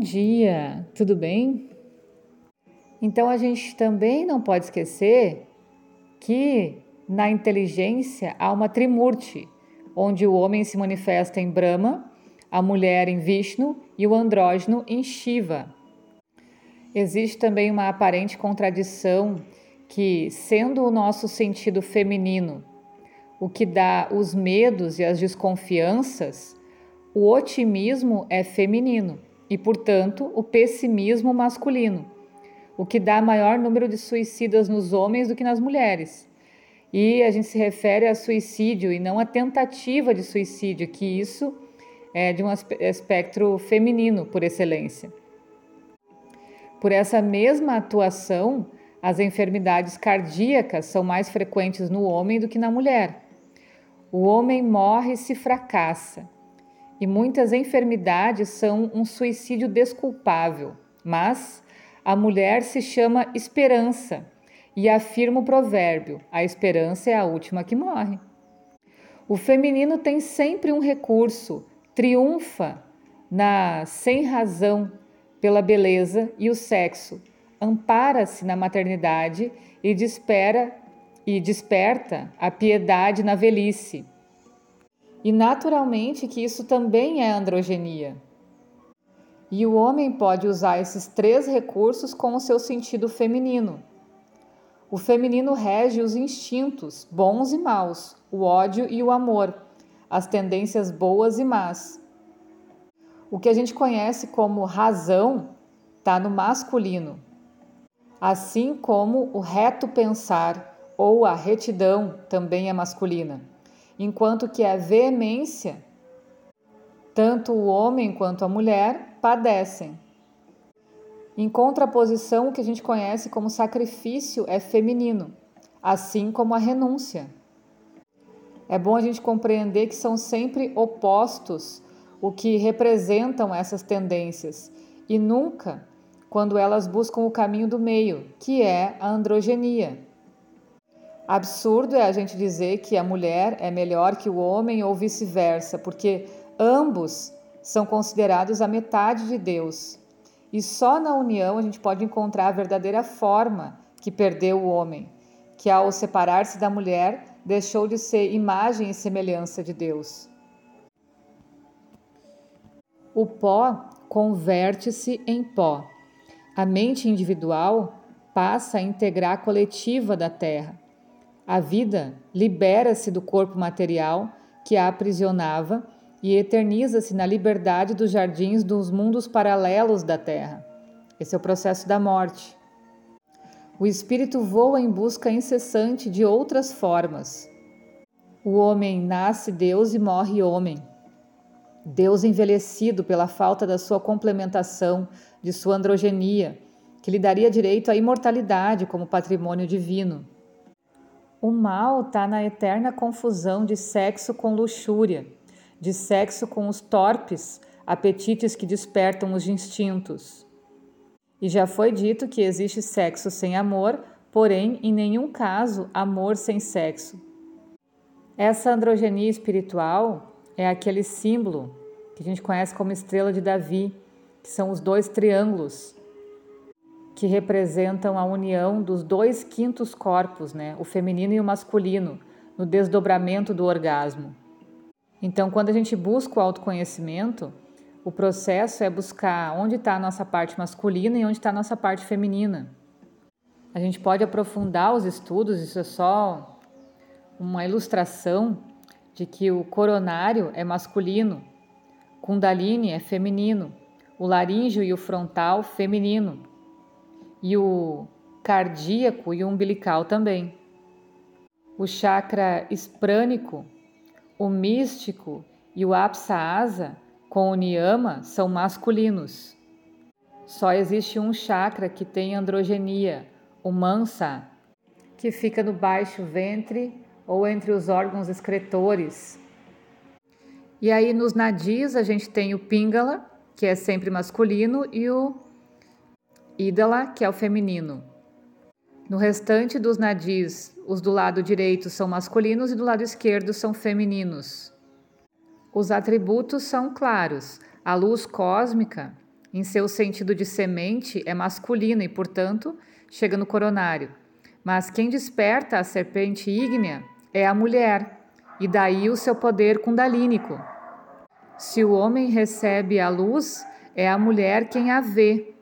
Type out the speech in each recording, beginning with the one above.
dia, tudo bem? Então a gente também não pode esquecer que na inteligência há uma trimurti, onde o homem se manifesta em Brahma, a mulher em Vishnu e o andrógeno em Shiva. Existe também uma aparente contradição que, sendo o nosso sentido feminino o que dá os medos e as desconfianças, o otimismo é feminino e, portanto, o pessimismo masculino, o que dá maior número de suicidas nos homens do que nas mulheres. E a gente se refere a suicídio e não a tentativa de suicídio, que isso é de um espectro feminino por excelência. Por essa mesma atuação, as enfermidades cardíacas são mais frequentes no homem do que na mulher. O homem morre se fracassa, e muitas enfermidades são um suicídio desculpável, mas a mulher se chama esperança e afirma o provérbio: a esperança é a última que morre. O feminino tem sempre um recurso, triunfa na sem razão pela beleza e o sexo, ampara-se na maternidade e despera e desperta a piedade na velhice. E naturalmente que isso também é androgenia. E o homem pode usar esses três recursos com o seu sentido feminino. O feminino rege os instintos, bons e maus, o ódio e o amor, as tendências boas e más. O que a gente conhece como razão está no masculino, assim como o reto pensar ou a retidão também é masculina, enquanto que a veemência, tanto o homem quanto a mulher padecem. Em contraposição, o que a gente conhece como sacrifício é feminino, assim como a renúncia. É bom a gente compreender que são sempre opostos o que representam essas tendências e nunca quando elas buscam o caminho do meio, que é a androgenia. Absurdo é a gente dizer que a mulher é melhor que o homem ou vice-versa, porque ambos são considerados a metade de Deus. E só na união a gente pode encontrar a verdadeira forma que perdeu o homem, que ao separar-se da mulher deixou de ser imagem e semelhança de Deus. O pó converte-se em pó. A mente individual passa a integrar a coletiva da Terra. A vida libera-se do corpo material que a aprisionava e eterniza-se na liberdade dos jardins dos mundos paralelos da Terra. Esse é o processo da morte. O espírito voa em busca incessante de outras formas. O homem nasce Deus e morre homem. Deus envelhecido pela falta da sua complementação, de sua androgenia, que lhe daria direito à imortalidade como patrimônio divino. O mal está na eterna confusão de sexo com luxúria, de sexo com os torpes apetites que despertam os instintos. E já foi dito que existe sexo sem amor, porém, em nenhum caso, amor sem sexo. Essa androgenia espiritual é aquele símbolo que a gente conhece como estrela de Davi, que são os dois triângulos que representam a união dos dois quintos corpos, né, o feminino e o masculino, no desdobramento do orgasmo. Então, quando a gente busca o autoconhecimento, o processo é buscar onde está a nossa parte masculina e onde está a nossa parte feminina. A gente pode aprofundar os estudos, isso é só uma ilustração de que o coronário é masculino, Kundalini é feminino, o laríngeo e o frontal feminino, e o cardíaco e o umbilical também. O chakra esprânico, o místico e o apsa-asa com o niyama são masculinos. Só existe um chakra que tem androgenia, o mansa, que fica no baixo ventre ou entre os órgãos excretores. E aí nos nadis a gente tem o pingala, que é sempre masculino, e o ídala, que é o feminino. No restante dos nadis, os do lado direito são masculinos e do lado esquerdo são femininos. Os atributos são claros. A luz cósmica em seu sentido de semente, é masculino e, portanto, chega no coronário. Mas quem desperta a serpente ígnea é a mulher, e daí o seu poder kundalínico. Se o homem recebe a luz, é a mulher quem a vê.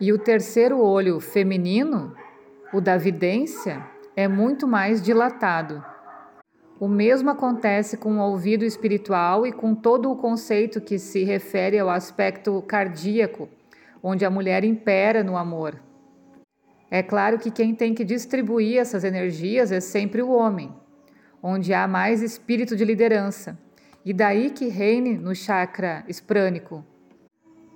E o terceiro olho feminino, o da vidência, é muito mais dilatado. O mesmo acontece com o ouvido espiritual e com todo o conceito que se refere ao aspecto cardíaco, onde a mulher impera no amor. É claro que quem tem que distribuir essas energias é sempre o homem, onde há mais espírito de liderança, e daí que reine no chakra esprânico.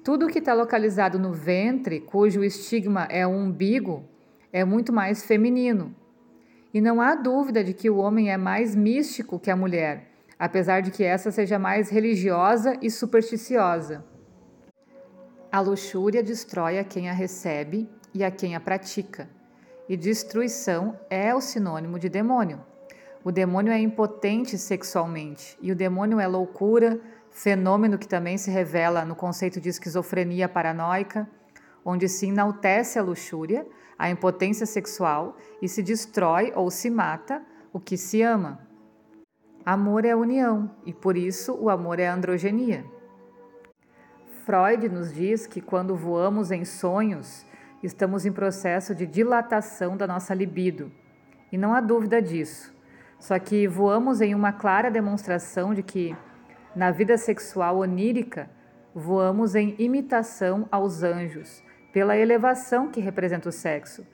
Tudo que está localizado no ventre, cujo estigma é o umbigo, é muito mais feminino e não há dúvida de que o homem é mais místico que a mulher, apesar de que essa seja mais religiosa e supersticiosa. A luxúria destrói a quem a recebe e a quem a pratica, e destruição é o sinônimo de demônio. O demônio é impotente sexualmente, e o demônio é loucura, fenômeno que também se revela no conceito de esquizofrenia paranoica, onde se enaltece a luxúria a impotência sexual e se destrói ou se mata o que se ama. Amor é união e por isso o amor é androgenia. Freud nos diz que quando voamos em sonhos, estamos em processo de dilatação da nossa libido. E não há dúvida disso. Só que voamos em uma clara demonstração de que, na vida sexual onírica, voamos em imitação aos anjos, pela elevação que representa o sexo.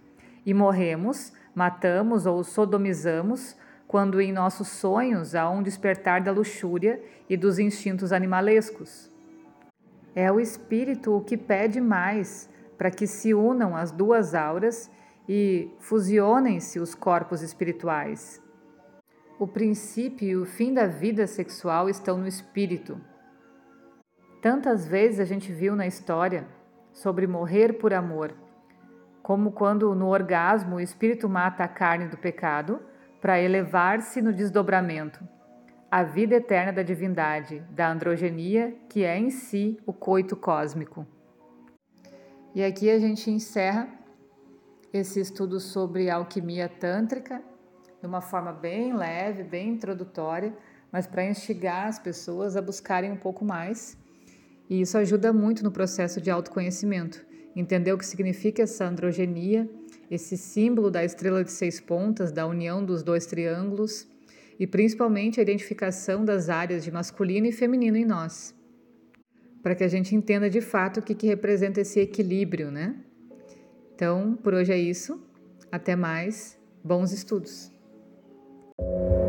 E morremos, matamos ou sodomizamos quando em nossos sonhos há um despertar da luxúria e dos instintos animalescos. É o espírito o que pede mais para que se unam as duas auras e fusionem-se os corpos espirituais. O princípio e o fim da vida sexual estão no espírito. Tantas vezes a gente viu na história sobre morrer por amor, como quando no orgasmo o espírito mata a carne do pecado para elevar-se no desdobramento, a vida eterna da divindade, da androgenia, que é em si o coito cósmico. E aqui a gente encerra esse estudo sobre alquimia tântrica de uma forma bem leve, bem introdutória, mas para instigar as pessoas a buscarem um pouco mais e isso ajuda muito no processo de autoconhecimento. Entender o que significa essa androgenia, esse símbolo da estrela de seis pontas, da união dos dois triângulos e principalmente a identificação das áreas de masculino e feminino em nós. Para que a gente entenda de fato o que, que representa esse equilíbrio, né? Então, por hoje é isso. Até mais. Bons estudos! thank you